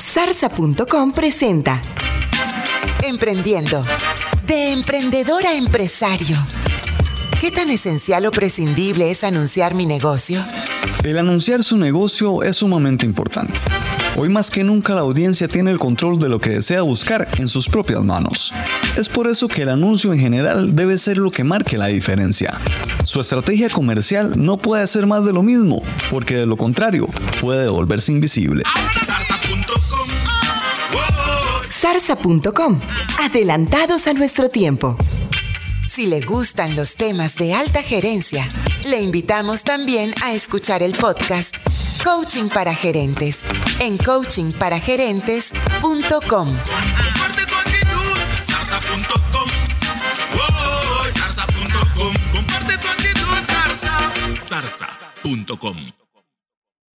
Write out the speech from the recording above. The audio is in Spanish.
Zarza.com. Presenta Emprendiendo. De emprendedor a empresario. ¿Qué tan esencial o prescindible es anunciar mi negocio? El anunciar su negocio es sumamente importante. Hoy más que nunca la audiencia tiene el control de lo que desea buscar en sus propias manos. Es por eso que el anuncio en general debe ser lo que marque la diferencia. Su estrategia comercial no puede ser más de lo mismo, porque de lo contrario puede volverse invisible. Zarza.com. Adelantados a nuestro tiempo. Si le gustan los temas de alta gerencia, le invitamos también a escuchar el podcast Coaching para Gerentes en coachingparagerentes.com.